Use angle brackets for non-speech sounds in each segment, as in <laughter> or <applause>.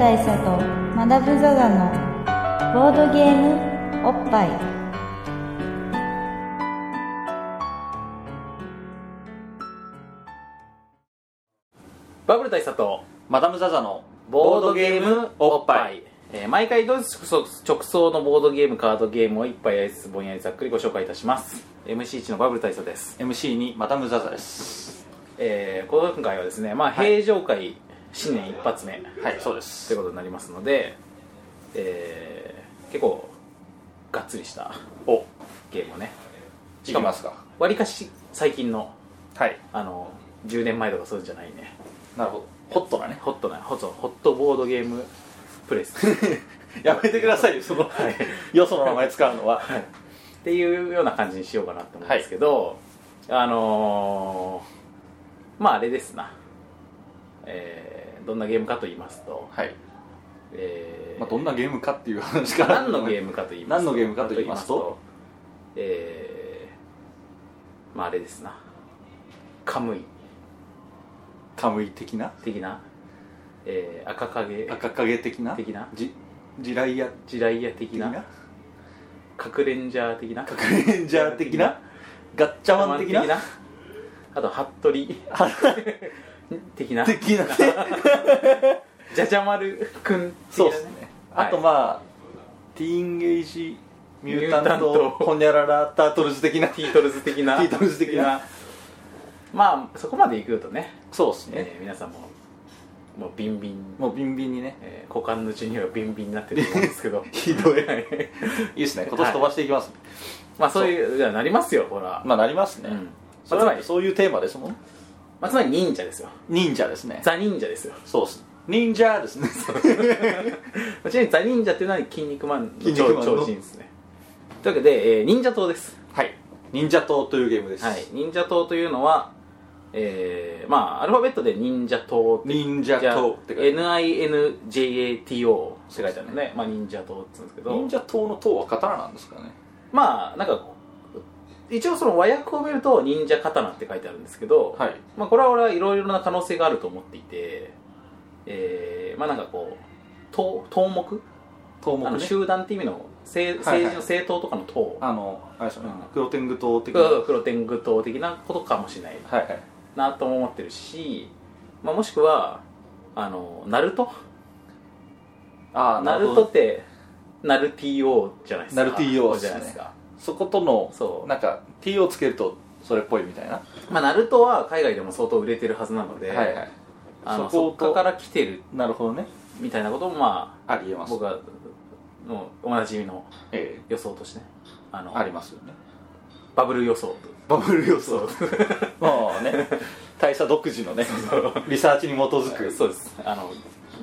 大佐とマダム・ザ・ザのボードゲームおっぱい。バブル大佐とマダム・ザ・ザのボードゲームおっぱい、えー毎回同日直送のボードゲームカードゲームを一杯やりつつぼんやりざっくりご紹介いたします。MC1 のバブル大佐です。MC にマダム・ザ・ザです。えー、今回はですね、まあ、平常会新年一発目。はいそうでとす。いうことになりますので、えー、結構がっつりしたお。ゲームをね。いきますか？わりかし最近のはい。あの10年前とかそうじゃないね。なるほど。ホットなね。ホットなホットホットボードゲームプレス。<laughs> やめてくださいよ <laughs> その、よその名前使うのは、っていうような感じにしようかなと思うんですけど、あのーまああれですな、えーどんなゲームかと言いますと、はい。えーまあ、どんなゲームかっていう話から。何のゲームかと言います何のゲームかと言いますと？えーまああれですな。カムイ。カムイ的な？的な、えー赤影。赤影的な？的な？じ地雷屋？ジライア的な？的な？カクレンジャー的な？カクレンジャー的な？ガッチャマン的な？あと服部 <laughs> 的な。的な。ねじゃじゃ丸くん的なそうですね。あとまあ、ティーンゲージミュータントト。ホニャララタートルズ的な。ティートルズ的な。ティートルズ的な。まあそこまでいくとね、そうですね、えー皆さんももうビンビン、もうビンビンにね。えー股間の授乳はビンビンになってると思うんですけど。<laughs> ひどい。はいいいですね。今年飛ばしていきます、まあそういういやなりますよほら、まあなりますね、うん。まあつまりそういうテーマですもんまあ、つまり忍者ですよ。忍者ですね。ザ忍者ですよ。そうっす。忍者ですね。<laughs> ちなみにザ忍者っていうのは筋肉マンの超人ですね。というわけで、えー忍者党です。はい。忍者党というゲームです、はい、忍者党というのは、えー、まあアルファベットで忍者党忍者党って書いて NINJATO って書いてあるので、まあ、忍者党って言うんですけど。忍者党の党は刀なんですかね。まあなんか一応その和訳を見ると忍者刀って書いてあるんですけど、はい。まあ、これは俺はいろいろな可能性があると思っていて、えー、まあなんかこう党党目？党目ね。あの集団っていう意味の政治の政党とかの党、あのあれですよね、うん。クロテング党的な？はい黒天狗党的なことかもしれないはいなとも思ってるし、まあ、もしくはあのナルト？ああナルトってナル TO じゃないですか。ナル TO じゃないですかそことのそう。なんか T をつけるとそれっぽいみたいな。まあナルトは海外でも相当売れてるはずなので、はいはい。あのそこから来てる。なるほどね。みたいなこともまあありえます僕はもうおなじみのえ予想としてねあのえありますよね。バブル予想と。バブル予そ想う。<laughs> まあね。大佐独自のねリサーチに基づく。そうです。あの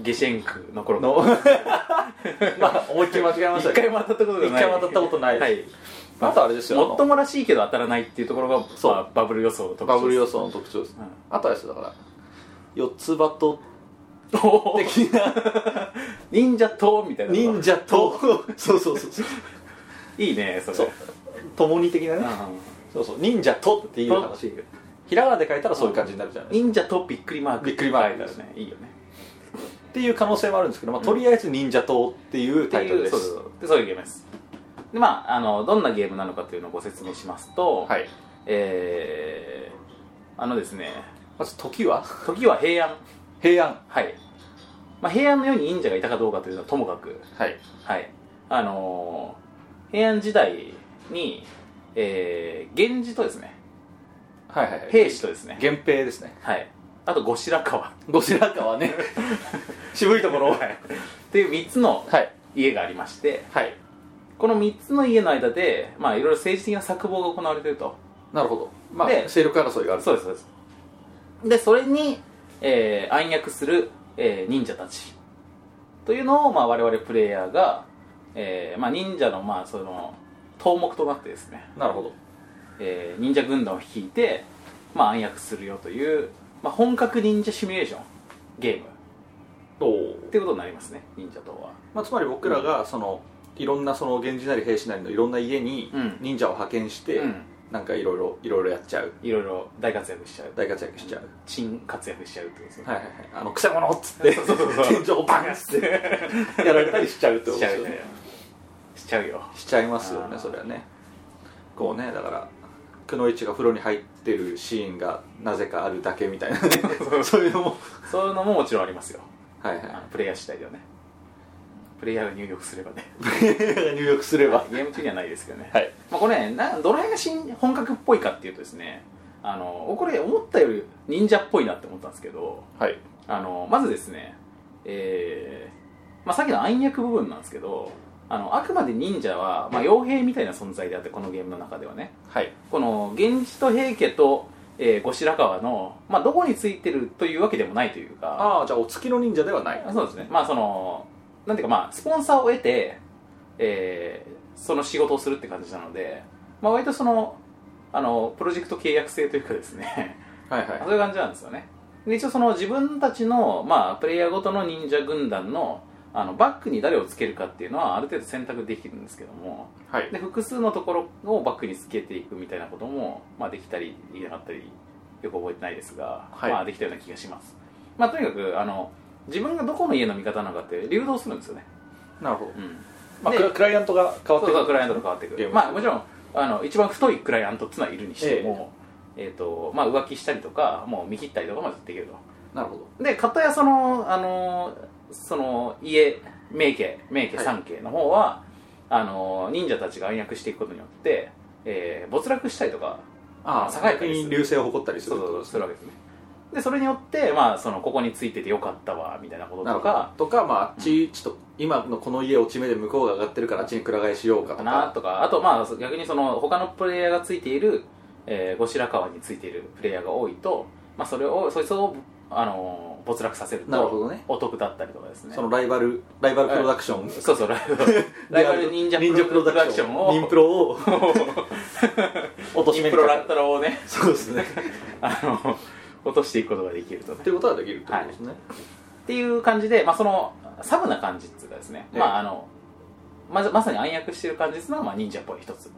ゲシェンクの頃の。<laughs> まあ思いっきり間違えました一回も当たったことがない。一回も当たったことないはいあとあれですよもっともらしいけど当たらないっていうところがそう。まあバブル予想の特徴バブル予想想の特徴です。うん。あとはですだから四つ葉と的な <laughs> 忍者党みたいな忍者と <laughs> そうそうそうそう。いいねそれ。そう。共に的なね。うそうそう。忍者とっていう話ひらがなで書いたらそういう感じになるじゃないですか。ん忍者とびっくりマーク。びっくりマークだよね。いいよね。っていう可能性もあるんですけど、まあ、とりあえず忍者党っていうタイトルです。そうそうそうでそういうゲームですでまああのどんなゲームなのかというのをご説明しますと、はい。えー、あのですねまず時は？時は平安。平安。はい、まあ、平安の世に忍者がいたかどうかというのはともかく。はい。はい。あのー平安時代にえー、源氏とですねはいはいはい。平氏とですね。源平ですね。はい。あと後白河。後白河ね。<laughs> 渋いところ。はい。っていう3つのはい。家がありましてはいこの3つの家の間でまあいろいろ政治的な策謀が行われていると。なるほど。まあで勢力争いがあるそうですそうです。でそれに、えー暗躍する、えー忍者たち。というのを、まあ、我々プレイヤーが、えーまあ、忍者の,、まあその頭目となってですね、なるほど。えー忍者軍団を率いて、まあ、暗躍するよという、まあ、本格忍者シミュレーションゲーム。おおっていうことになりますね忍者とは。まあ、つまり僕らがそのいろんなその源氏なり平氏なりのいろんな家にうん。忍者を派遣して、うん。なんかいろいろいろいろやっちゃう。いろいろ大活躍しちゃう。大活躍しちゃう、珍活躍しちゃうってことですねはいはいはい。あのくせ者っつってそうそうそう天井をバンっつって <laughs> やられたりしちゃうってことしちゃうですよね。しちゃうよ。しちゃいますよねそれはね。こうねだからくのいちが風呂に入ってるシーンがなぜかあるだけみたいなね。<laughs> そういうのも。そういうのももちろんありますよ。はいはい。あのプレイヤー次第ではねプレイヤーが入力すればね。入力すれば。ゲーム中にはないですけどね、はい。まあ、これねなどの辺が新本格っぽいかっていうとですねあのこれ思ったより忍者っぽいなって思ったんですけどはい。あのまずですねえーまあ、さっきの暗躍部分なんですけどあのあくまで忍者は、まあ、傭兵みたいな存在であってこのゲームの中ではね。はい。この源氏と平家と、えー後白河の、まあ、どこについてるというわけでもないというか。ああじゃあお月の忍者ではない。そうですね。まあそのなんていうかまあスポンサーを得て、えーその仕事をするって感じなので、まあ、割とそのあのプロジェクト契約制というかですね。はいはい。<laughs> そういう感じなんですよね。で一応その自分たちの、まあ、プレイヤーごとの忍者軍団のあのバックに誰をつけるかっていうのはある程度選択できるんですけども。はい。で複数のところをバックにつけていくみたいなことも、まあ、できたりできなかったりよく覚えてないですが、はい。まあ、できたような気がします、まあ、とにかくあの自分がどこの家の味方なのかって流動するんですよね、なるほど、うん、まあ、でクライアントが変わってくる。クライアントと変わってくる。まあもちろんあの一番太いクライアントっていうのはいるにしても、えーとまあ、浮気したりとかもう見切ったりとかもできると。なるほど。で片やそのあのその家名家名家はい。三家の方は、あの忍者たちが暗躍していくことによって、えー没落したりとかああ栄えた流星を誇ったりするそうそうそうするわけですねでそれによって、まあ、そのここについててよかったわみたいなこととか。とかまああっちちょっと今のこの家落ち目で向こうが上がってるからあっちにくら替えしようかとか。なかとか。あとまあ逆にその他のプレイヤーがついている、えー後白河についているプレイヤーが多いと、まあ、それをそいつをあの没落させるとなるほどね。お得だったりとかですね。そのライバルライバルプロダクション、そうそうライバル <laughs> ライバル忍者プロダクション。を。忍プロを。<laughs> 落とし忍プロラッタロをね。そうですね。<laughs> あの落としていくことができるとね。っていうことはできるってことですね、っていう感じで、まあ、そのサブな感じっていうかですね、ええ。まああのまずまさに暗躍してる感じですのは、まあ、忍者っぽい一つ。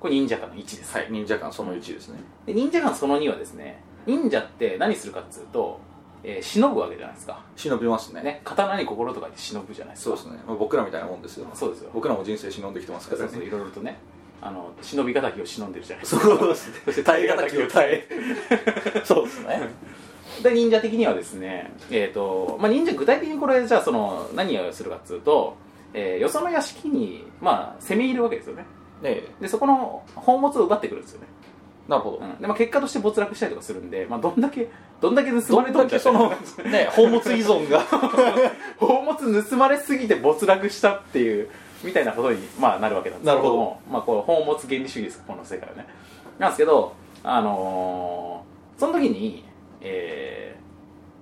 これ忍者感の1です、はい忍者感その1ですね、で忍者感その2はですね忍者って何するかっつうと、えー忍ぶわけじゃないですか、忍びますね。ね、刀に心とかで忍ぶじゃないですか。そうですね、まあ、僕らみたいなもんですよ。そうですよ。僕らも人生忍んできてますからね。そうそういろいろとねあの忍び敵を忍んでるじゃないですか。そうですね。そして耐え難きを耐え。そうですね。で忍者的にはですね、えーとまあ、忍者具体的にこれじゃあその何をするかっつうと、えーよその屋敷に、まあ、攻め入るわけですよね。えでそこの宝物を奪ってくるんですよね、えなるほど、うん。でまあ、結果として没落したりとかするんで、まあ、どんだけどんだけ盗まれどんだけそのね宝物依存が。<laughs> 宝物盗まれすぎて没落したっていうみたいなことに、まあ、なるわけなんですけどもまあ、これ宝物原理主義ですこの世界はね。なんですけどあのーその時にえ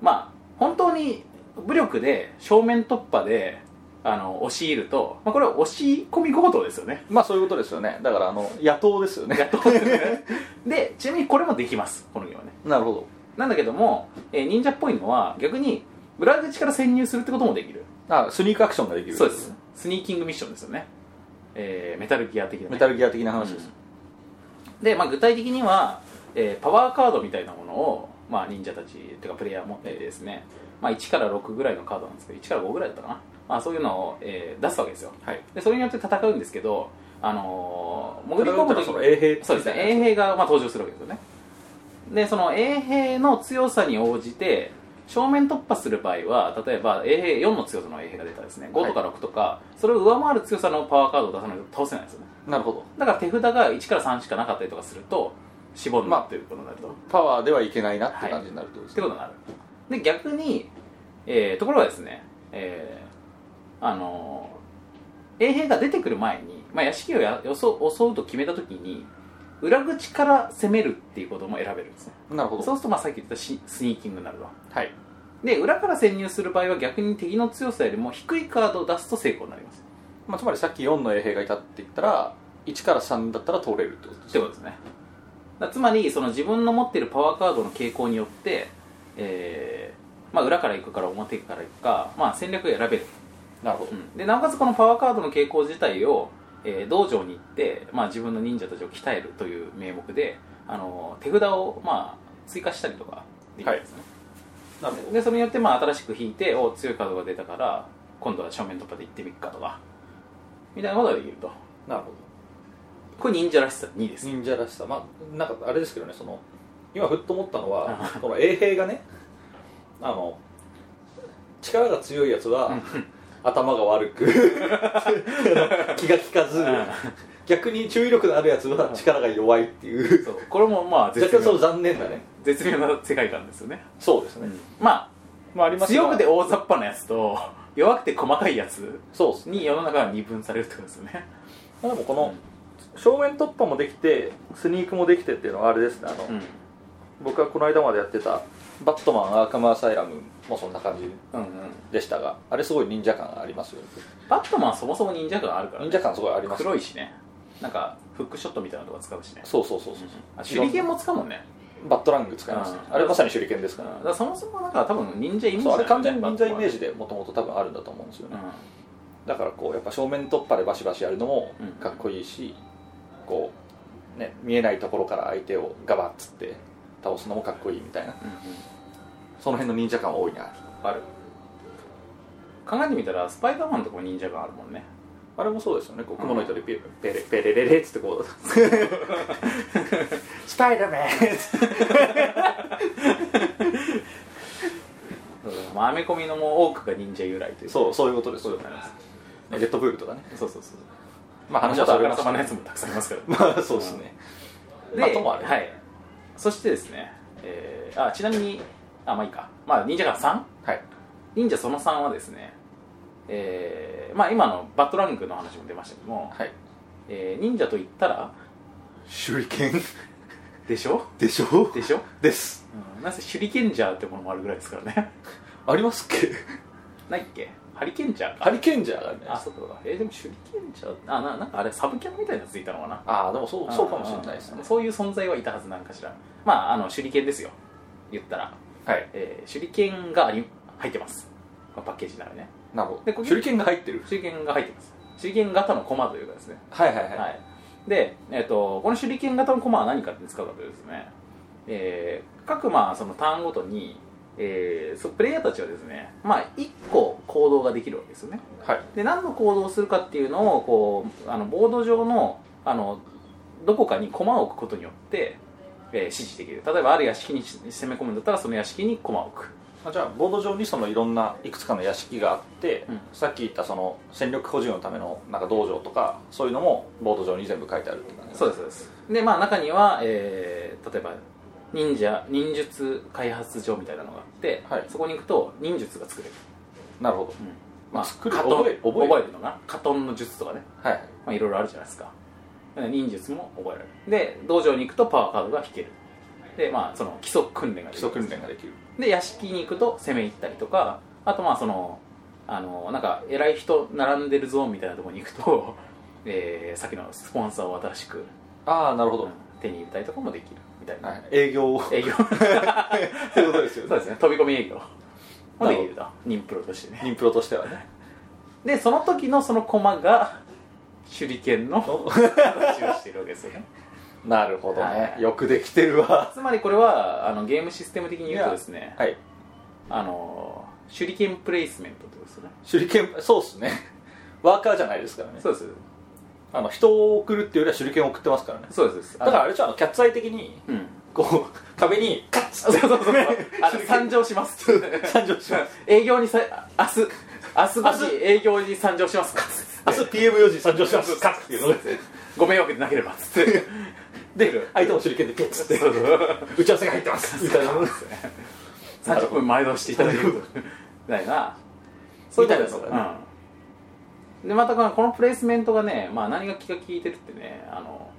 ーまあ本当に武力で正面突破であの押し入ると、まあ、これは押し込み強盗ですよね。まあそういうことですよね。だからあの野党ですよね。やっとですね。でちなみにこれもできますこのゲームはね。なるほど。なんだけども、えー忍者っぽいのは逆に裏口から潜入するってこともできるあスニークアクションができる。そうです。スニーキングミッションですよね、えーメタルギア的な、ね、メタルギア的な話です、で、まあ、具体的には、えーパワーカードみたいなものを、まあ、忍者たちっていうかプレイヤー持っていてですね、まあ、1から6ぐらいのカードなんですけど1から5ぐらいだったかな、まあ、そういうのを、えー出すわけですよ。はい。でそれによって戦うんですけど、あのー潜り込む時衛兵そうですね。衛兵が、まあ、登場するわけですよね。でその衛兵の強さに応じて正面突破する場合は例えば衛兵4の強さの衛兵が出たらですね5とか6とか、それを上回る強さのパワーカードを出さないと倒せないんですよね。なるほど。だから手札が1から3しかなかったりとかすると絞るまあっていうことになると、パワーではいけないなって感じになるってことですね、ってことになるで逆に、えーところがですね、えーあのー衛兵が出てくる前に、まあ、屋敷をや襲うと決めた時に裏口から攻めるっていうことも選べるんですね。なるほど。そうするとまあさっき言ったシスニーキングになるとはい。で裏から潜入する場合は逆に敵の強さよりも低いカードを出すと成功になります。まあ、つまりさっき4の衛兵がいたって言ったら1から3だったら通れるってことですってことですね。だつまりその自分の持っているパワーカードの傾向によって、えーまあ、裏から行くから表から行くか、まあ、戦略が選べる、なるほど、うん。でなおかつこのパワーカードの傾向自体を、えー道場に行って、まあ、自分の忍者たちを鍛えるという名目であの手札を、まあ、追加したりとかできるんですね、なるほど。でそれによって、まあ、新しく引いてお強いカードが出たから今度は正面突破で行ってみっかとかみたいなことができると。なるほこれ忍者らしさ2です。ど忍者らしさ。まあなんかあれですけどねその今ふっと思ったのはこの衛兵がねあの力が強いやつは頭が悪く。<laughs> 気が利かず。逆に注意力のあるやつは力が弱いっていう。そう。これもまあ <laughs> 若干そう絶妙残念だね。絶妙な世界観ですよね、そうですね、まあまあありますが強くて大雑把なやつと <laughs> 弱くて細かいやつそうですね。に世の中が二分されるってことですよね。まあでもこの正面突破もできてスニークもできてっていうのはあれですね。あの、うん。僕がこの間までやってたバットマンアーカムアサイラムもそんな感じでしたがあれすごい忍者感ありますよバットマンはそもそも忍者感あるから、ね、忍者感すごいあります。黒いしね。なんかフックショットみたいなのとか使うしね。そうそうそうそうあ手裏剣も使うもんね。バットラング使いますねうん。あれまさに手裏剣ですから。だからそもそもなんか多分忍者イメージそうあれ完全に忍者イメージでもともと多分あるんだと思うんですよね。だからこうやっぱ正面突破でバシバシやるのもうん。かっこいいしこうね見えないところから相手をガバッつって倒すのもかっこいいみたいなその辺の忍者感は大いにある。ある考えてみたらスパイダーマンとかも忍者感あるもんね。あれもそうですよね。こう雲の糸でペペレペレレレっつってこう。<laughs> スパイダーマまあアメコミのもう多くが忍者由来という。ンそうそういうことです。そういうことになります。レッドブールとかね。そうそうそう。まあ話話はあからさまのやつもたくさんいますから。<laughs> まあそうですね。で、まあともあれ。はい、そしてですね、えーあちなみにあまあいいか、まあ、忍者が 3? はい。忍者その3はですね、えーまあ、今のバットランクの話も出ましたけども、はい。えー忍者と言ったら手裏剣？でしょ？でしょ？でしょ、です。うん、なぜ手裏剣ジャーってものもあるぐらいですからね。<laughs> ありますっけ？ないっけ？ハリケンジャーか。ハリケンジャーがねあそうか。えーでも手裏剣ジャーあななんかあれサブキャラみたいなやついたのかな？ああでもそうそうかもしれないですね。うん。そういう存在はいたはずなんかしら。まああの手裏剣ですよ。言ったらはい。えー手裏剣があり入ってます。このパッケージの中にね。なるほでこれど手裏剣が入ってる。手裏剣が入ってます。手裏剣型のコマというかですね。はいはいはい、はい。で、えー、とこの手裏剣型のコマは何かって使うかというとですね、えー各まあそのターンごとに、えーそうプレイヤーたちはですねまあ1個行動ができるわけですよね。はい。で何の行動をするかっていうのをこうあのボード上のあのどこかに駒を置くことによって、えー指示できる。例えばある屋敷に攻め込むんだったらその屋敷に駒を置く。あじゃあボード上にそのいろんないくつかの屋敷があって、うん。さっき言ったその戦力保持のためのなんか道場とかそういうのもボード上に全部書いてあるって感じそうですそうです。でまあ中には、えー例えば忍者忍術開発所みたいなのがあって、はい。そこに行くと忍術が作れる、なるほど。まあ、作るカトン覚え覚えるのがカトンの術とかね。はい。まあ、いろいろあるじゃないですか忍術も覚えられる。で道場に行くとパワーカードが引ける。でまあその基礎訓練ができる。基礎訓練ができる。で屋敷に行くと攻め入ったりとかあとまあそのあのなんか偉い人並んでるゾーンみたいなところに行くと、<laughs> えーさっきのスポンサーを新しくああなるほど、手に入れたりとかもできるみたいな、はい、営業。営業。<laughs> ということですよね。そうですね。飛び込み営業。もできると。任プロとしてね。ニンプロとしてはね。でその時のその駒が手裏剣の形をしているわけですよね。<laughs> なるほどね、はい。よくできてるわ。つまりこれはあのゲームシステム的に言うとですねはい。あの手裏剣プレイスメントってことですよね。手裏剣そうっすね。<laughs> ワーカーじゃないですからね。そうです。あの人を送るっていうよりは手裏剣を送ってますからね。そうです。だからあれじゃあのキャッツアイ的にうん。こう壁にカッツそうそうそうそう。<laughs> あの参上します。参上します。営業にさ明日明日5時営業に参上します。か明日 PM4 時参上しますカッっていうのでご迷惑でなければ。つってで相手も手裏剣でピッツって打ち合わせが入ってます。みたい。な30分前倒していただけると。みたいなそういうことですみたいなのがうん、でまたこのプレイスメントがね、まあ、何が気が利いてるってねあの、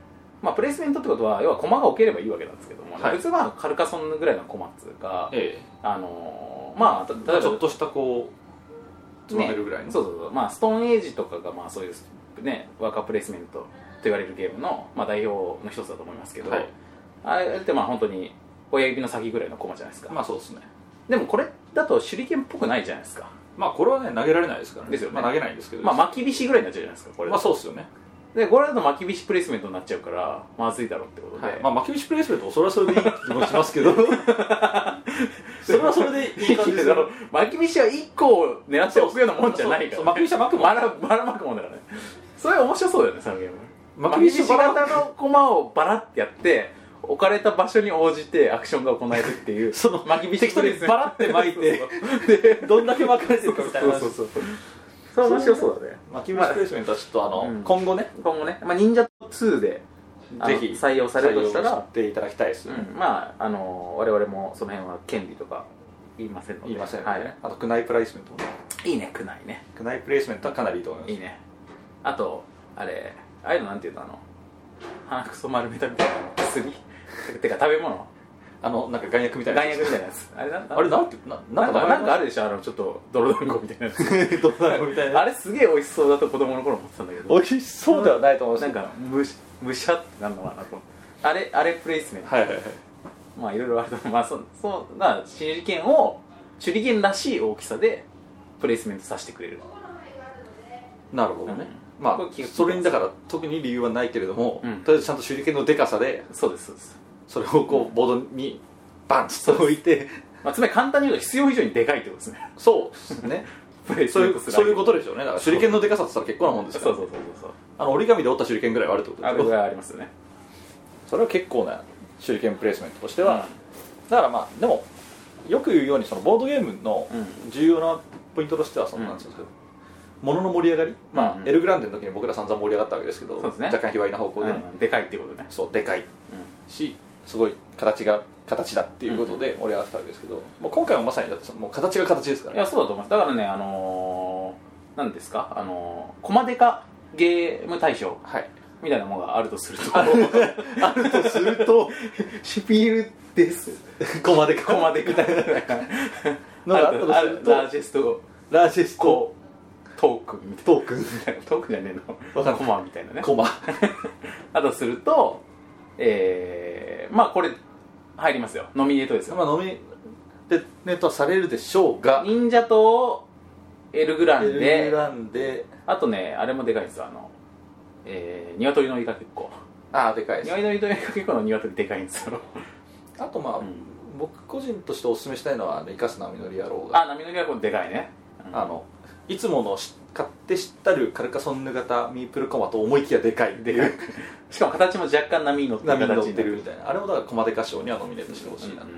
まあ、プレイスメントってことは要は駒が置ければいいわけなんですけども、はい。普通はカルカソンぐらいの駒っつうか、えあのまあ例えばちょっとしたこるぐらいの、ね、そうそうそう。まあストーンエイジとかがまあそういうねワーカープレイスメントと言われるゲームの、まあ、代表の一つだと思いますけど、はい。あれってまあ本当に親指の先ぐらいの駒じゃないですか、まあそうですね。でもこれだと手裏剣っぽくないじゃないですか。まあこれはね投げられないですからね。ですよね。まあ、投げないんですけど。まあ巻き菱ぐらいになっちゃうじゃないですかこれ。まあそうですよね。でこれだと巻き菱プレイスメントになっちゃうからまずいだろうってことで、はい。まあ巻き菱プレイスメントもそれはそれでいい気もしますけど <laughs> それはそれでいい感じですよ。<laughs> 巻き菱は1個を狙っておくようなもんじゃないから、巻き菱は巻くもんバラバラ巻くもんだからね。それ面白そうだよねそのゲーム。巻巻き菱き菱バラ型の駒をバラってやって置かれた場所に応じてアクションが行えるっていう <laughs> その巻き菱適当に <laughs> バラって巻いて。でどんだけ巻かれてるかみたいなそうそうそうそれ面白そうだね。巻き菱プレイスメントはちょっとあの、うん。今後ね。今後ね、まあ、忍者2でぜひ採用されるとしたらしていただきたいです、うん、まああの我々もその辺は権利とか言いませんので。言いませんので、はい、あとクナイプレイスメントもね。いいねくないね。クナイプレイスメントはかなりいいと思いますいいね。あとあれああいうのなんていうの？あの鼻くそ丸めたみたいな薬 <laughs> てか食べ物？あのなんか眼薬みたいな眼薬みたいなやつ。あれなあれなんてななんかなんかある？るでしょ？あのちょっとドロドロンコみたいなやつ。どんなのみたいなあれすげえ美味しそうだと子供の頃思ってたんだけど。美味しそうではないと思うんですなんかむしむしゃってなんのかなと。あれあれプレイスメント。はいはいはい。まあいろいろあると思う。まあそうそうな手裏剣を手裏剣らしい大きさでプレイスメントさせてくれる。なるほどね、うん。まあそれにだから特に理由はないけれども、うん。とりあえずちゃんと手裏剣のでかさでそうですそうです、それをこうボードにバンと置いて。まあ、つまり簡単に言うと必要以上にでかいってことですね。そうですね <laughs> プレイスそういうそういうことでしょうね。だから手裏剣のでかさって言ったら結構なもんですからそうそうそうそうあの折り紙で折った手裏剣ぐらいはあるってことあれぐらいありますよね。それは結構な手裏剣プレイスメントとしては、だからまあでもよく言うようにそのボードゲームのうん。重要なポイントとしてはそのうんなんですかものの盛り上がり、まあうんエルグランデの時に僕ら散々盛り上がったわけですけどね。若干卑猥な方向で、うん。でかいっていうことね。そうでかい。しすごい形が形だっていうことで盛り上がってたわけですけど、もう今回もまさにだってもう形が形ですから。いやそうだと思います。だからねあのー、何ですか？あのー、コマデカゲーム大賞はい。みたいなものがあるとすると。あ <laughs> るとすると。シピールです。コマでかコマデカ。<laughs> のがあったとするとラージェストラージェスト。トークンみたいトーク。トークンじゃねえの。コマみたいなね。コマ。<laughs> あとするとえー、まあこれ入りますよ。ノミネートですよ、まあノミネートはされるでしょうが。忍者とエルグランエルでグランで。あとねあれもでかいんですよ。あのえー、鶏のイカ結構。ああでかいです。鶏のイカ結構の鶏でかいんですよ。あとまあ、うん。僕個人としてお勧めしたいのはあの生かす波乗り野郎が。あ波乗りはこれでかいね、うん。あのいつものし買って知ったるカルカソンヌ型ミープルコマと思いきやでかい。っていうしかも形も若干波に乗ってる波に乗ってる。みたいなあれもだからコマデカ賞にはノミネートしてほしいなっていう、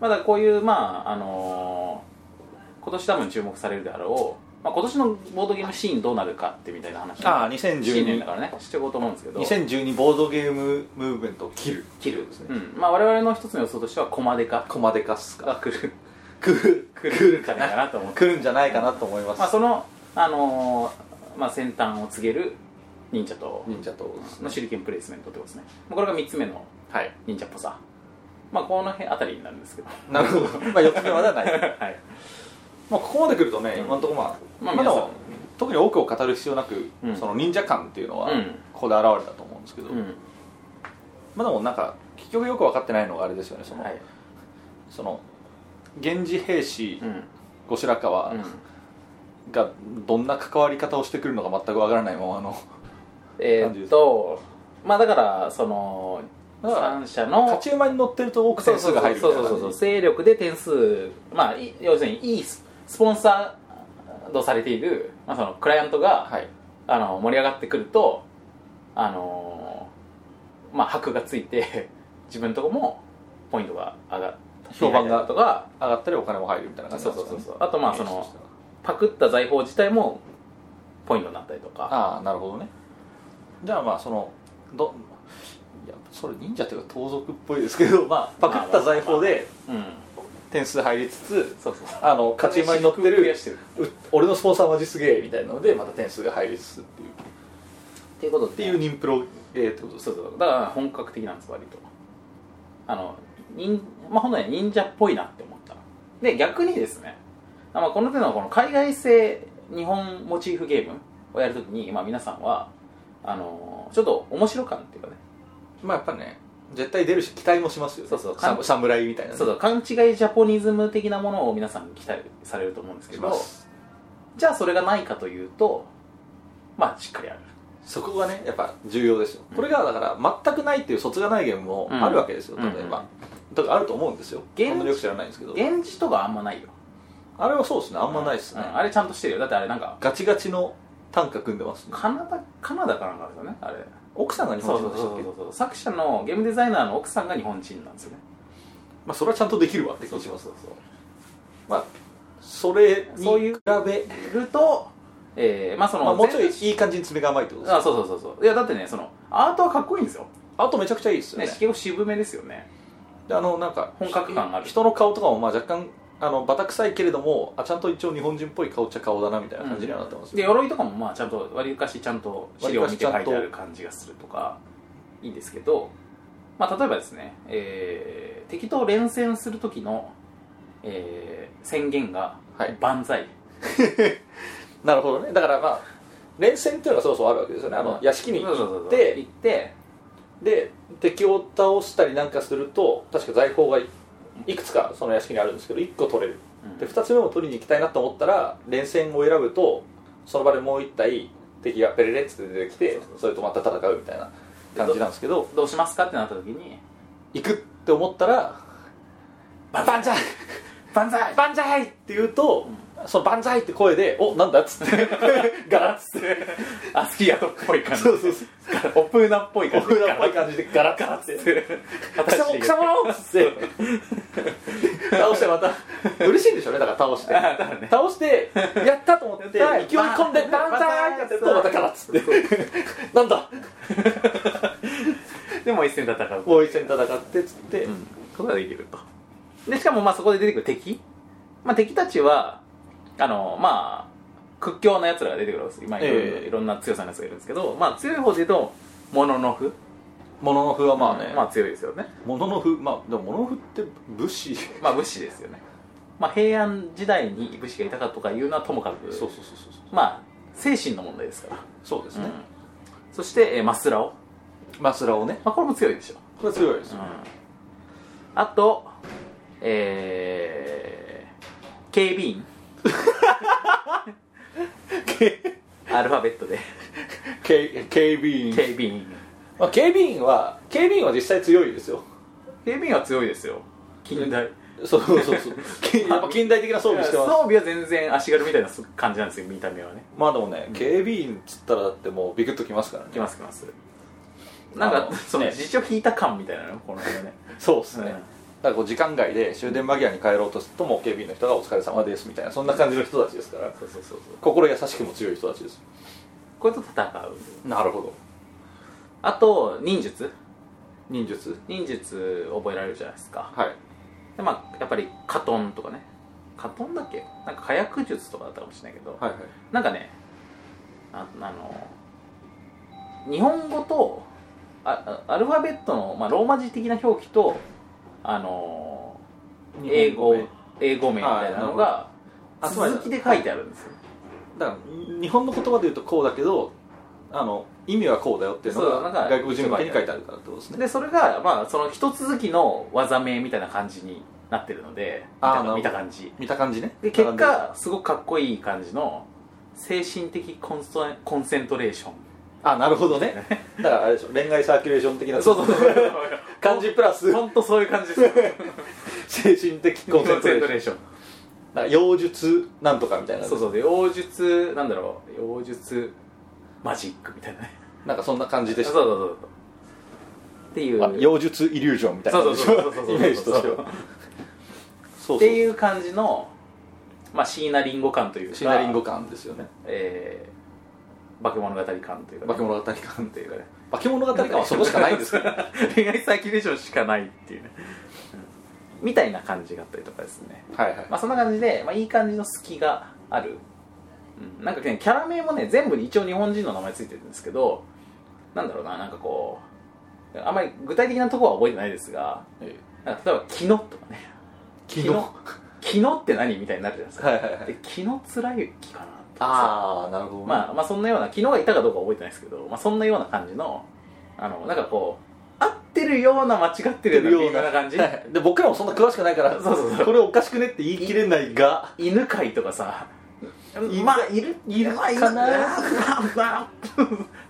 まあだこういうまああのー今年多分注目されるであろう、まあ、今年のボードゲームシーンどうなるかってみたいな話。ああ新年だ2012からね。していこうと思うんですけど。2012ボードゲームムーブメントを切る。切るですね、うん。まあ我々の一つの予想としてはコマデカ。コマデカっすか。が来る来る来来るるんじゃないかなと思って。来るんじゃないかなと思います、まあそのあのーまあ先端を告げる忍者と忍者と。の手裏剣プレイスメントってことですね。まあこれが3つ目のはい。忍者っぽさ。まあこの辺あたりになるんですけど。なるほど。まあ4つ目まではない <laughs> はい。まあここまで来るとね、うん。今のところまあ、まあまあでも特に多くを語る必要なく、うん。その忍者感っていうのは、うん。ここで現れたと思うんですけど、うん。まあでもなんか結局よく分かってないのがあれですよねその,、はい。その源氏兵士うん。後白河うん。がどんな関わり方をしてくるのか全くわからないままの <laughs> えーっとまあだからその三者の勝ち馬に乗ってると多く点数が入るそいうなそうそうそう勢力で点数まあい要するにいいススポンサードされている、まあ、そのクライアントが、はいあの盛り上がってくるとあのまあ箔がついて自分のとこもポイントが上が評判がとか上がったりお金も入るみたいな感じそうんそうそうそう。あとまあそのパクった財宝自体もポイントになったりとか。ああなるほどね。じゃあまあそのどいやそれ忍者というか盗賊っぽいですけど、<laughs> まあ、パクった財宝でうん。点数入りつつ勝ち馬に乗って増るやしてる。う俺のスポンサーマジすげえみたいなのでまた点数が入りつつっていう。っていうことで。っていう忍プロゲーってことそうそう。だから本格的なんです割と。あの忍まあ本当に忍者っぽいなって思ったで逆にですねあまあこの手のこの海外製日本モチーフゲームをやるときに、まあ、皆さんはあのちょっと面白感っていうかね。まあやっぱね絶対出るし期待もしますよね。そうそう。サ侍みたいなね。そうそう。勘違いジャポニズム的なものを皆さん期待されると思うんですけどじゃあそれがないかというとまあしっかりある。そこがねやっぱ重要ですよ、これがだから全くないっていう卒がないゲームもあるわけですよ、うん。例えば、とかあると思うんですよ。現よく知らないんですけど。現地とかあんまないよ。あれはそうですね。あんまないですね、うんあれちゃんとしてるよ。だってあれなんかガチガチの単価組んでますね。カナダカナダかなんかですよね。あれ。奥さんが日本人でしたっけ？そうそうそう作者のゲームデザイナーの奥さんが日本人なんですよね。まあそれはちゃんとできるわって気がします。そうそうまあそれに比べ。るとえー、まあその、まあ、もうちょい全いい感じに爪が甘いってことですあそうそうそうそう。いやだってねそのアートはかっこいいんですよ。あとめちゃくちゃいいですよね。ね結構渋めですよねであのなんか本格感がある。人の顔とかもまあ若干あのバタ臭いけれどもあちゃんと一応日本人っぽい顔っちゃ顔だなみたいな感じにはなってます、で鎧とかもまあちゃんとわりかしちゃんと資料を見て書いてある感じがするとかいいんですけど、まあ、例えばですね、えー、敵と連戦する時の、えー、宣言がはい。万歳、<laughs> なるほどね。だからまあ連戦っていうのがそうそうあるわけですよね。あの、屋敷に行って行ってで敵を倒したりなんかすると確か財宝がいいくつかその屋敷にあるんですけど1個取れる。うん。で2つ目も取りに行きたいなと思ったら連戦を選ぶとその場でもう1体敵がペレレッツって出てきてそれとまた戦うみたいな感じなんですけどどうしますかってなった時に行くって思ったら「万万歳万歳！万歳!」って言うと、その万歳！って声で「おなんだ?」<laughs> っつって。ガラッつって。アスキーアートっぽい感じそうそうそう。オプーナっぽい感じオフラっぽい感じで。ガラッガラッつって。果草も草もっつって倒してまた。嬉しいんでしょうね。だから倒して。ね。倒してやったと思って勢い込んでバンザーってやってるとまたガラッつって。なんだ？でも一戦戦う。もう一戦戦ってっつって、うん、ことができるとでしかもまあそこで出てくる敵、まあ、敵たちはあのまあ屈強なやつらが出てくるんです今いろいろ,、ええ。いろんな強さのやつがいるんですけど、まあ、強い方で言うとモノノフモノノフはまあね、まあ強いですよね。モノノフまあでもモノノフって武士。まあ武士ですよね。まあ平安時代に武士がいたかとかいうのはともかくそうそうそうそうまあ精神の問題ですから、そうですね、うん。そして、えーマスラオ、マスラオね。まあ、これも強いでしょ。これ強いですよ、あとえー、警備員。<laughs> アルファベットで。警警備員。警備員。まあ、警備員は警備員は実際強いですよ。警備員は強いですよ。近代。そうそうそう。けやっぱ近代的な装備してます。装備は全然足軽みたいな感じなんですよ見た目はね。まあでもね警備員っつったらだってもうビクッときますからね。きますきます。なんかあのねその辞書引いた感みたいなのこの辺はね。そうですね、うんだからこう時間外で終電間際に帰ろうとするともう警備員の人がお疲れ様ですみたいなそんな感じの人たちですから心優しくも強い人たちです。これと戦うなるほど。あと忍術？忍術。忍術覚えられるじゃないですか。はい。でまあやっぱりカトンとかね。カトンだっけ？なんか火薬術とかだったかもしれないけど、はいはい。なんかねああの日本語とああアルファベットの、まあ、ローマ字的な表記とあの英語英語名みたいなのが続きで書いてあるんですよ。だから日本の言葉で言うとこうだけどあの意味はこうだよっていうのが外国人向けに書いてあるからってことですね。でそれが、まあ、その一続きの技名みたいな感じになってるので見た感じ。見た感じね。で結果すごくかっこいい感じの精神的コンストコンセントレーションあなるほどね。<laughs> だからあれでしょ恋愛サーキュレーション的な。そうそうそう。感じプラス。本当そういう感じです。よ <laughs> 精神的コンセントレーション。妖術なんとかみたいな。そうそうで妖術なんだろう。妖術マジックみたいなね。なんかそんな感じでした。そうそうそうっていう。あ妖術イリュージョンみたいな。そうそうそうそうそうイメージとしては。そうそう。っていう感じの、まあ、椎名林檎感というか。シナリンゴ感ですよね。えー、化け物語感というか、ね、化け物語感というかね。化け物語感はそこしかないんですけど。<laughs> 恋愛サーキュレーションしかないっていうね、うん。みたいな感じがあったりとかですね。はいはい。まあそんな感じで、まあ、いい感じの隙がある、うん、なんかねキャラ名もね全部に一応日本人の名前ついてるんですけどなんだろうななんかこうあんまり具体的なところは覚えてないですがえなんか例えば「キノ」とかね。え昨日は「キノ」って何みたいになるじゃないですか、いはいはい。で「キノつらゆき」かなとああなるほどね。まあ、まあそんなような昨日がいたかどうかは覚えてないですけど、まあ、そんなような感じのあのなんかこう合ってるような間違ってるような感じ。はい。で僕らもそんな詳しくないから <laughs> そうそうそう。これおかしくねって言い切れないが。犬飼とかさ。まあいるいるかな。<laughs>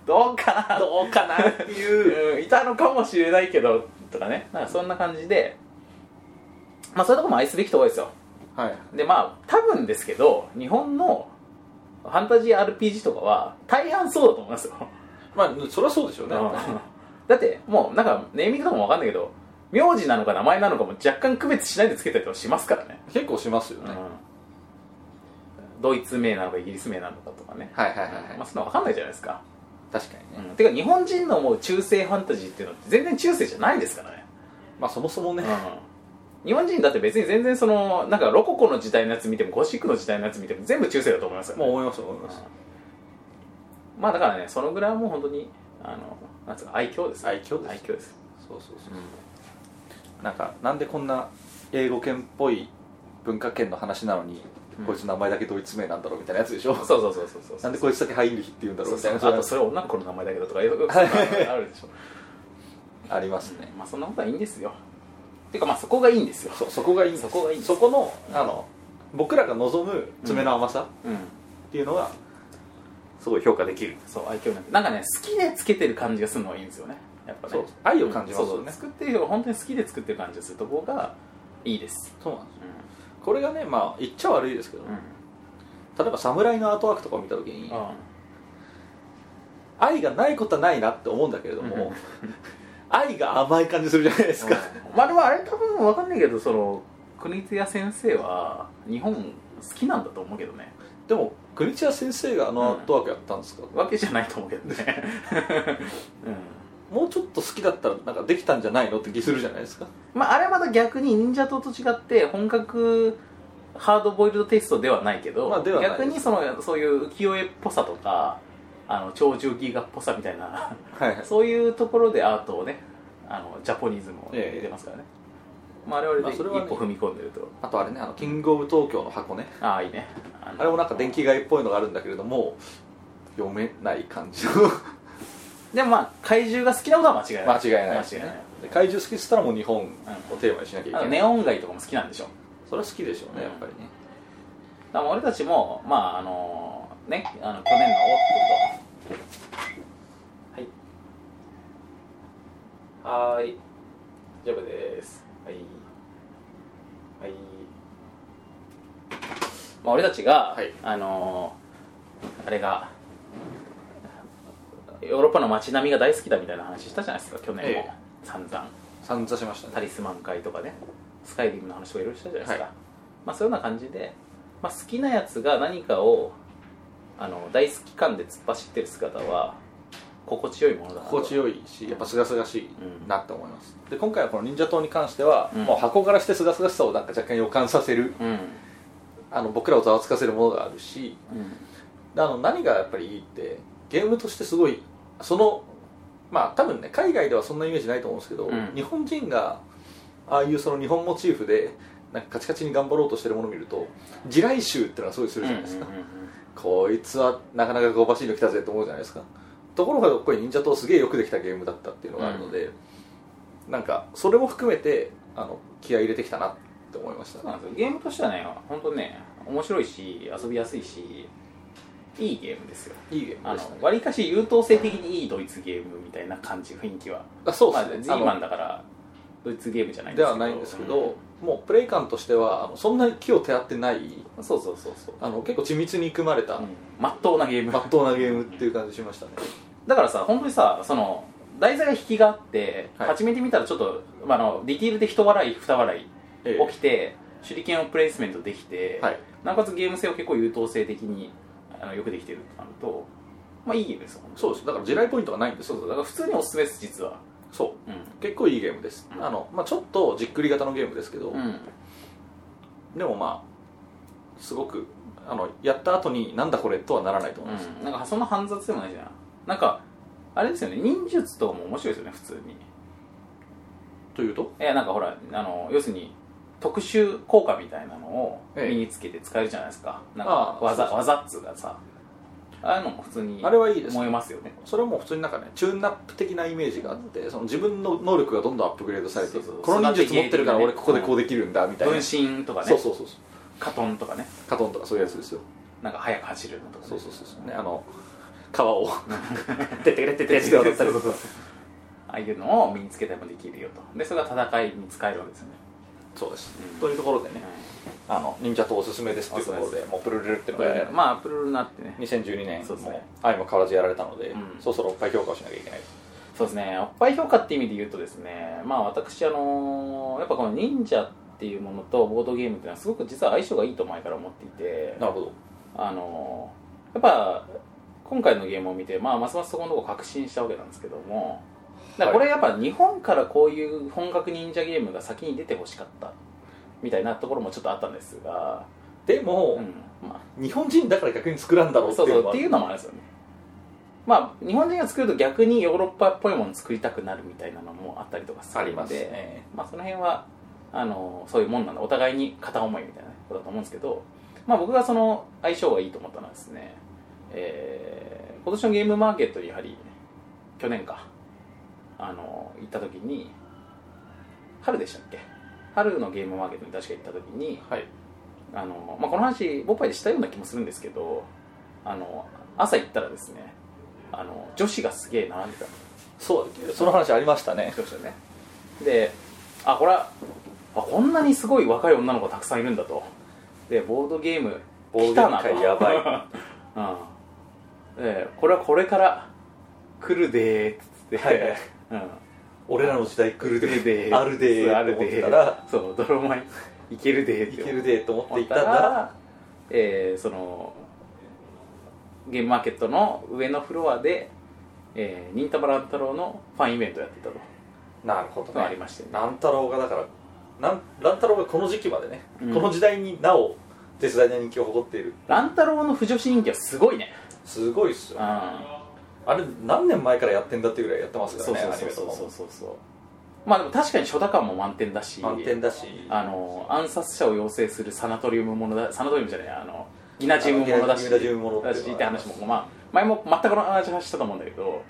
どうかな。どうかな。っていううんいたのかもしれないけどとかね。なんかそんな感じで。まあそういうとこも愛すべきところですよ。はい。でまあ多分ですけど日本のファンタジー RPG とかは大半そうだと思いますよ、まあそりゃそうでしょうね。だってもうなんかネーミングとかも分かんないけど名字なのか名前なのかも若干区別しないでつけたりとかしますからね、結構しますよね、うん、ドイツ名なのかイギリス名なのかとかね、はいはいはいはい、まあ、そんなの分かんないじゃないですか、確かにね、うん、てか日本人の思う中世ファンタジーっていうのって全然中世じゃないですからね。まあそもそもね、うん、日本人だって別に全然そのなんかロココの時代のやつ見てもゴシックの時代のやつ見ても全部中世だと思いますよ、ね、もう思います思います、うんまあだからねそのぐらいはもう本当にあのなんつうか愛嬌です、愛嬌です。愛嬌です、そうそうそう、なんかなんでこんな英語圏っぽい文化圏の話なのに、うん。こいつ名前だけドイツ名なんだろうみたいなやつでしょ？そうそうそうそうそうなんでこいつだけハインリヒって言うんだろうみたいうなそあとそれ女の子の名前だけどとかいうそういうのあるでしょ？<laughs> ありますね、まあそんなことはいいんですよていうかまあそこがいいんですよ。そそこがいいんです。そこがいいそこのあの僕らが望む爪の甘さうん。っていうのがすごい評価できる、そう愛嬌なんて。なんかね好きでつけてる感じがするのがいいんですよね。やっぱね。そう愛を感じますよね。うん。そうそう。作ってる人が本当に好きで作ってる感じがするところがいいです。そうなんですこれがねまあ言っちゃ悪いですけど、うん、うん例えば侍のアートワークとかを見た時にあ愛がないことはないなって思うんだけれども、うん <laughs> 愛が甘い感じするじゃないですか、まあでもあれ多分分かんないけどその国津屋先生は日本好きなんだと思うけどね。でも国千谷先生があのアートワークやったんですか、わけじゃないと思うけどね。うん。もうちょっと好きだったらなんかできたんじゃないのって気するじゃないですか。まああれはまた逆に忍者党と違って本格ハードボイルドテイストではないけど、まあ逆にそのそういう浮世絵っぽさとかあの超重ギガっぽさみたいなそういうところでアートをねあのジャポニズムを入え。えれてますからね、まあ、あれはあれで一歩踏み込んでると、あとあれねあのキングオブ東京の箱ね。ああいいね。あれもなんか電気街っぽいのがあるんだけれども読めない感じの。<laughs> でもまあ怪獣が好きなことは間違いない。間違いないです間違いない。怪獣好きっつったらもう日本をテーマにしなきゃいけあない、のネオン街とかも好きなんでしょ？それは好きでしょうねうん。やっぱりね。だから俺たちもまああのねあの去年のおっとはい。はーい。大丈夫です。はい。はい。まあ俺たちが、はい。あのあれがヨーロッパの街並みが大好きだみたいな話したじゃないですか去年も、ええ。散々。散々しましたね。タリスマン会とかね。スカイリムの話とかいろいろしたじゃないですか、はい。まあ、そういうような感じで、まあ、好きなやつが何かをあの大好き感で突っ走ってる姿は心地よいものだ心地よいしやっぱ清々しいうんなって思います、で今回はこの忍者党に関しては、うん。もう箱からして清々しさをなんか若干予感させるうん。あの僕らをざわつかせるものがあるしうん。あの何がやっぱりいいってゲームとしてすごいそのまあ多分ね海外ではそんなイメージないと思うんですけど、うん。日本人がああいうその日本モチーフでなんかカチカチに頑張ろうとしてるものを見ると地雷臭っていうのはすごいするじゃないですか、うんうんうんこいつはなかなか香ばしいの来たぜと思うじゃないですか。ところがこれ忍者党すげえよくできたゲームだったっていうのがあるので、なんかそれも含めてあの気合い入れてきたなって思いました。そうなんですよゲームとしてはね本当ね面白いし遊びやすいしいいゲームですよ。いいゲーあムでしわりかし優等生的にいいドイツゲームみたいな感じ雰囲気は。あそうまあですね、G あのマンだからドイツゲームじゃないんでですけど。はないんですけど、もうプレイ感としてはそんなに気を手合ってないうんそうそうそうそう。あの結構緻密に組まれた、まっとうなゲーム。まっとうなゲームっていう感じしましたね。だからさ本当にさその題材が引きがあって、はい。始めてみたらちょっと、まあ、あのディティールで一笑い二笑いえ起きて、手裏剣をプレイスメントできて、はい。なおかつゲーム性を結構優等生的にあのよくできてるとなるとまあいいゲームですよそうです。だから地雷ポイントがないんですよ。そうそう。だから普通におすすめです実はそう。う結構いいゲームです、うん。あのまあ、ちょっとじっくり型のゲームですけど、ん、うん、でもまあすごくあのやった後になんだこれとはならないと思います、うん、なんかそんな煩雑でもないじゃん。なんかあれですよね。忍術とかも面白いですよね普通に。というと？いやなんかほらあの要するに特殊効果みたいなのをええ。身につけて使えるじゃないですか、なんあか技技っつうかさああいうのも普通にあれはいいです思いますよね。それはもう普通になんかねチューンナップ的なイメージがあってその自分の能力がどんどんアップグレードされてこの忍術持ってるから俺ここでこうできるんだみたいな、分身とかね。そうそうそうそう。カトンとかね。カトンとかそういうやつですよ。なんか速く走るのとか、ね、そうそうそうそうね。あの川を。てってれってってって渡ったりそうそうそうああいうのを身につけたりもできるよとでそれが戦いに使えるわけですよね、そうです、うん。というところでねあの忍者とおすすめですっていうところでもうプルルルってまあプルルになってね。2012年も愛も変わらずやられたので、うん。そろそろおっぱい評価をしなきゃいけないそうですね。おっぱい評価っていう意味で言うとですねまあ私あのやっぱこの忍者っていうものとボードゲームっていうのはすごく実は相性がいいと前から思っていてなるほど。あのやっぱ今回のゲームを見て、まあ、ますますそこのとこ確信したわけなんですけどもだからこれやっぱ日本からこういう本格忍者ゲームが先に出てほしかった。みたいなところもちょっとあったんですが、でも、うん。ま日本人だから逆に作らんだろあ、うっていうのもそうそうっていうのもあるんですよね。まあ日本人が作ると逆にヨーロッパっぽいもの作りたくなるみたいなのもあったりとかすありまするのでね。まあ、その辺はあのそういうもんなんだ。お互いに片思いみたいなことだと思うんですけど、まあ、僕がその相性がいいと思ったのはですね、えー今年のゲームマーケットにやはり去年かあの行った時に春でしたっけ？春のゲームマーケットに確か行った時にはい。あの、まあ、この話ボッパイでしたような気もするんですけどあの朝行ったらですねあの女子がすげえ並んでた。そうその話ありましたね。そうでしたよね。であこれはあこんなにすごい若い女の子がたくさんいるんだと。でボードゲームボード来たなと。界やばい。<laughs> うん。でこれはこれから来るでーっつって、はい俺らの時代来るで。で。あるで。あるで。たら。そう泥米いけるで。いけるでと思って思ったいたらら、えーそのゲームマーケットの上のフロアで、えー、忍たま乱太郎のファンイベントをやっていたと。なるほどがありねましてね。乱太郎がだからなん乱太郎がこの時期までね、うん。この時代になお絶大な人気を誇っている。乱太郎の不女子人気はすごいね。すごいっすよ。うんあれ何年前からやってんだってぐらいやってますからねそうそうそうそう。そうまあでも確かに初打感も満点だし満点だし。あの暗殺者を養成するサナトリウムものだサナトリウムじゃないあのギナジウムものだしギナジウムものだしって話もまあ前も全く同じ話したと思うんだけど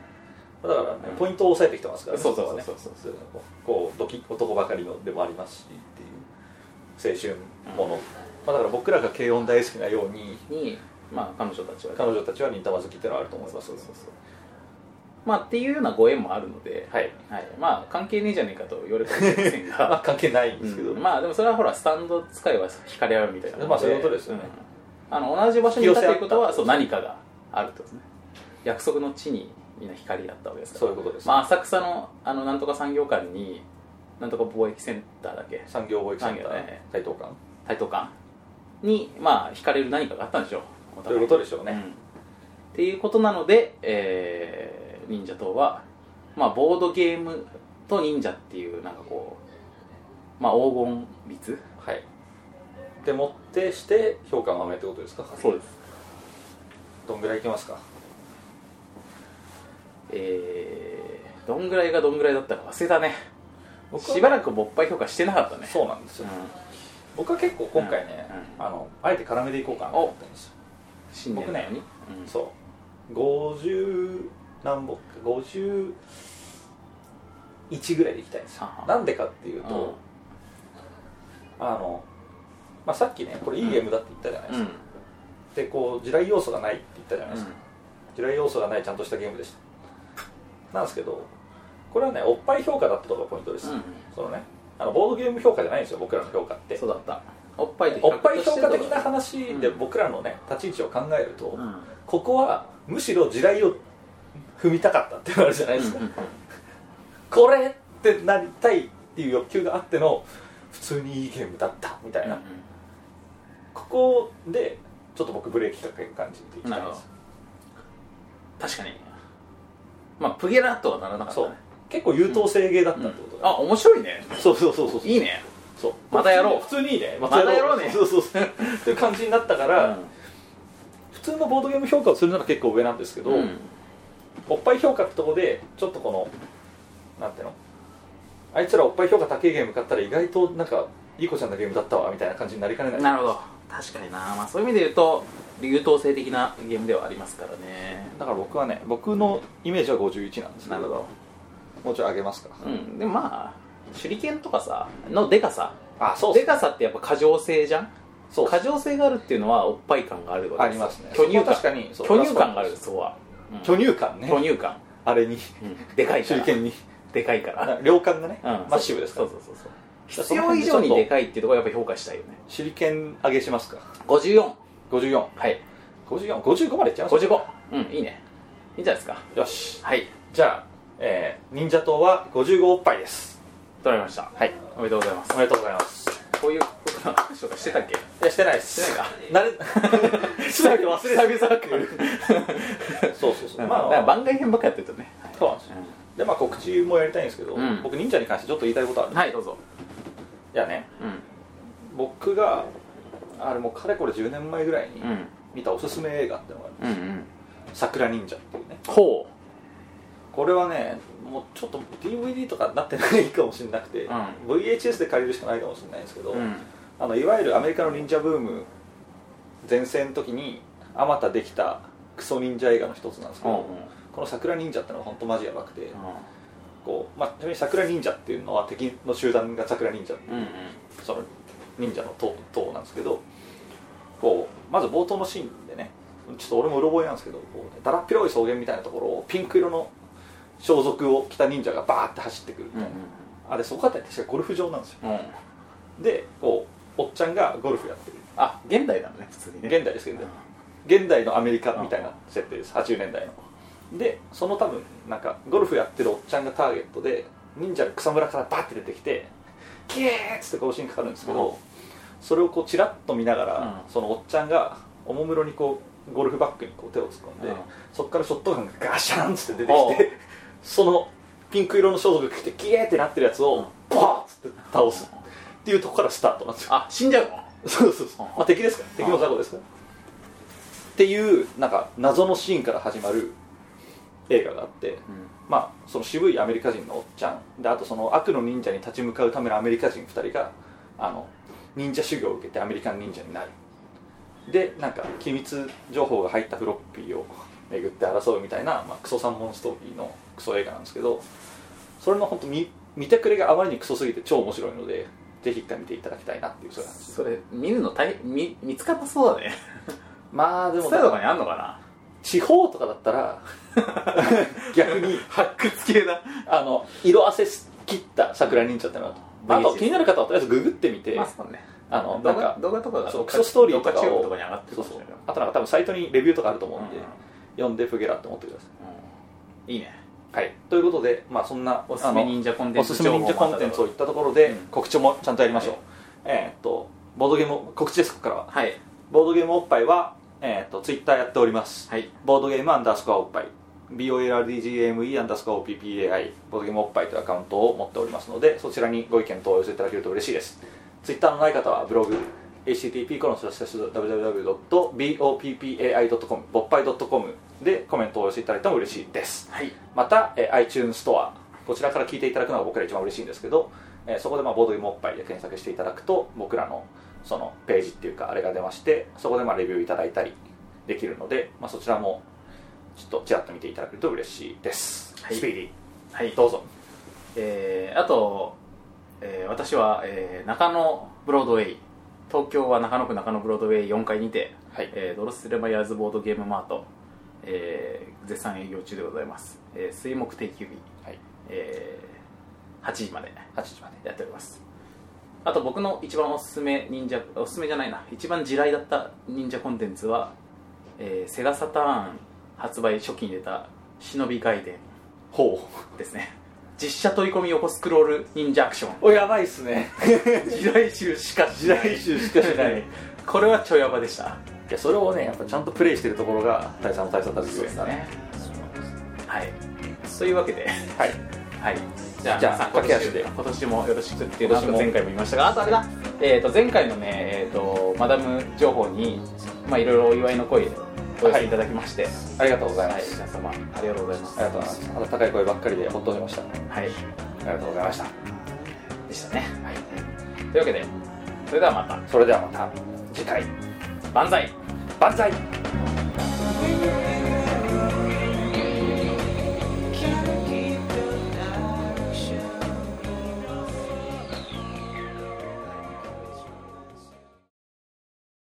だからねポイントを押さえてきてますからね。そうそうそうそう。そうこうこうドキ男ばかりのでもありますしっていう青春もの、まあ、だから僕らが軽音大好きなようににまあ彼女たちは彼女たちは忍たま好きっていうのはあると思います。そうそうそうまあっていうようなご縁もあるので、はい。はい、まあ関係ねえじゃねえかと言われるかもしれません <laughs> まあが関係ないんですけど、うん。まあでもそれはほらスタンド使いは惹かれ合うみたいなまあそういうことですよね。うん。あの同じ場所にいたということはそう何かがあるってことですね。約束の地にみんな光り合ったわけですから。そういうことです、まあ、浅草のあのなんとか産業館になんとか貿易センターだっけ。産業貿易センター、ね。台東館台東館にまあ惹かれる何かがあったんでしょうおという互ことでしょうね、うん。っていうことなので、えー忍者党は、まあ、ボードゲームと忍者っていうなんかこう、まあ、黄金率はい。でもってして評価の豆ってことですか？そうです。どんぐらいいきますか？えー、どんぐらいがどんぐらいだったか忘れたね。しばらく勃発評価してなかったね。そうなんですうん。よ、僕は結構今回ね、うん。あのあえて絡めていこうかなと思ったんですよ新年なのに、うん。そう。50何本51ぐらいでいきたいんですよ。なんでかっていうと、うん。あの、まあ、さっきねこれいいゲームだって言ったじゃないですうん。か、でこう地雷要素がないって言ったじゃないですか、地雷要素がないちゃんとしたゲームでした。なんですけどこれはねおっぱい評価だったのがポイントです、うん。そのねあのボードゲーム評価じゃないんですよ僕らの評価って。そうだったおっぱいとおっぱい評価的な話話でうん。僕らのね立ち位置を考えると、うん。ここはむしろ地雷を踏みたかったってなるじゃないですか、うんうんこれってなりたいっていう欲求があっての普通にいいゲームだったみたいな、ここでちょっと僕ブレーキかける感じでいきたいです。確かに。まあプゲラとはならなかったね。結構優等生ゲーだったってことだ、あ面白いね。そうそうそうそう。いいねそうまたやろう。普通にいいねまたやろうね。そうそう。そうっていう感じになったから、普通のボードゲーム評価をするなら結構上なんですけど、うん。おっぱい評価ってとこでちょっとこのなんていうの？あいつらおっぱい評価高いゲーム買ったら意外となんかいい子ちゃんのゲームだったわみたいな感じになりかねない。なるほど。確かにな、まあ、そういう意味で言うと優等生的なゲームではありますからね。だから僕はね僕のイメージは51なんですけなるほど。もうちょい上げますか。うん。でもまあ手裏剣とかさのでかさ。あそうでかさってやっぱ過剰性じゃん？そう過剰性があるっていうのはおっぱい感があるわけですよありますね。巨乳確かに。巨乳感があるそこは、うん。巨乳感ね。巨乳感、あれに。うん。でかいから。手裏剣に。でかいから、量感がね、うん、マッシブですから。そうそうそうそう。必要以上にでかいっていうところはやっぱり評価したいよね。手裏剣上げしますか。54 54はい。5455までいっちゃいます？55うんいいね。いいんじゃないですか。よし。はい。じゃあ、えー、忍者党は55おっぱいです取られました。はい。おめでとうございます。おめでとうございます。こういうことの話とかしてたっけ？いやしてないです。してないか。慣れすべて忘れて久々くるそうそうそう、ままあ、あ番外編ばっかやってるとね。そうなんですよ。でまあ告知もやりたいんですけど、うん。僕忍者に関してちょっと言いたいことある、はいどうぞ。いやね。うん。僕があれもうかれこれ10年前ぐらいにうん。見たおすすめ映画っていうのがあるんですよ。うんうん「桜忍者」っていうね。ほこれはねもうちょっと DVD とかになってないかもしれなくて、う VHS で借りるしかないかもしれないんですけど、ううん。あのいわゆるアメリカの忍者ブーム前線の時にあまたできたクソ忍者映画の一つなんですけど、うんうん。この桜忍者ってのは本当マジやばくて、こうまあ、ちなみに桜忍者っていうのは敵の集団が桜忍者っていううんうん。その忍者の党党なんですけどこうまず冒頭のシーンでねちょっと俺もうろ覚えなんですけどこうだらっ広い草原みたいなところをピンク色の装束を着た忍者がバーって走ってくる。みたいな、あれそこだって確かゴルフ場なんですよ。でこうおっちゃんがゴルフやってる。あ現代なのね普通にね。現代ですけど、現代のアメリカみたいな設定です。80年代の。でその多分なんかゴルフやってるおっちゃんがターゲットで忍者が草むらからバッて出てきてキエーッつって殺しにかかるんですけど、うん。それをこうチラッと見ながら、うん。そのおっちゃんがおもむろにこうゴルフバッグにこう手を突っ込んで、うん。そこからショットガンがガシャンっつって出てきてそのピンク色の装束着てキエーってなってるやつをバーッつって倒す。っていうとこからスタートなんですよ。あ死んじゃうの？そうそうそう、まあ、敵ですから敵の雑魚ですからっていうなんか謎のシーンから始まる映画があって、まあその渋いアメリカ人のおっちゃん。であとその悪の忍者に立ち向かうためのアメリカ人2人があの忍者修行を受けてアメリカン忍者になる。でなんか機密情報が入ったフロッピーを巡って争うみたいな、まあ、クソ三文ストーリーのクソ映画なんですけどそれの本当見見てくれがあまりにクソすぎて超面白いのでぜひ一回見ていただきたいなっていうそういう話。それ見るの大見見つかったそうだね。<laughs> まあでもとかにあんのかな？地方とかだったら <laughs> 逆に発掘系だ。あの色あせ切った桜忍者ってのはあと気になる方はとりあえずググってみて、まあね。あの動画なんか動画とかがそうクソストーリーとかをとかに上がってるそうそう。あとなんか多分サイトにレビューとかあると思うんで、うん。読んでフゲラって思ってくださうん。いいね。いはい。ということでまあそんなおすすめ忍者コンテンツおすすめ忍者コンテンツを言ったところで、うん。告知もちゃんとやりましょう、はい。えーっとボードゲーム告知ですここからは。はい。ボードゲームおっぱいは、えーっとツイッターやっております。はい。ボードゲームアンダースコアおっぱい。BOLRDGAME アンダースコア OPPAI ボードゲームおっぱいというアカウントを持っておりますのでそちらにご意見等をお寄せいただけると嬉しいです。ツイッターのない方はブログ http コロンスラッシュ www.boppai.com ぼっぱい .com でコメントをお寄せいただいても嬉しいです。はい。また、えー iTunes ストアこちらから聞いていただくのが僕ら一番嬉しいんですけど、えーそこでまあボードゲームおっぱいで検索していただくと僕らのそのページっていうかあれが出ましてそこでまあレビューいただいたりできるので、まあ、そちらもちょっとちらっと見ていただけると嬉しいです、はい。スピーディはい。ーどうぞ。えーあと、えー私は、えー中野ブロードウェイ東京は中野区中野ブロードウェイ4階にて、はい。えードロスレマイヤーズボードゲームマート、えー絶賛営業中でございます、えー水木定休日、はい。えー8時まで8時まで。やっております。あと僕の一番おすすめ忍者おすすめじゃないな。一番地雷だった忍者コンテンツは、えーセガサターン発売初期に出た「忍び外伝ほ」ですね。実写取り込み横スクロール忍者アクション。うおやばいっすね。<laughs> 地雷集しかしない。地雷集しかしない。<laughs> これはちょやばでしたいやそれをねやっぱちゃんとプレイしてるところが大佐の大佐たちですからねはい。というわけで。はい。はい。じゃあじゃあ駆け足で。今年もよろしくっていう今年も前回も言いましたがあとあれだ、えー、と前回のね、えー、とマダム情報にまあいろいろお祝いの声お寄せいただきまして、ありがとうございはいます、皆様ありがとうございます。ありがとうございます。温かい声ばっかりでほっとしました。あはい。りがとうございました。でしたね、はい、というわけでそれではまた。それではまた次回万歳。万歳。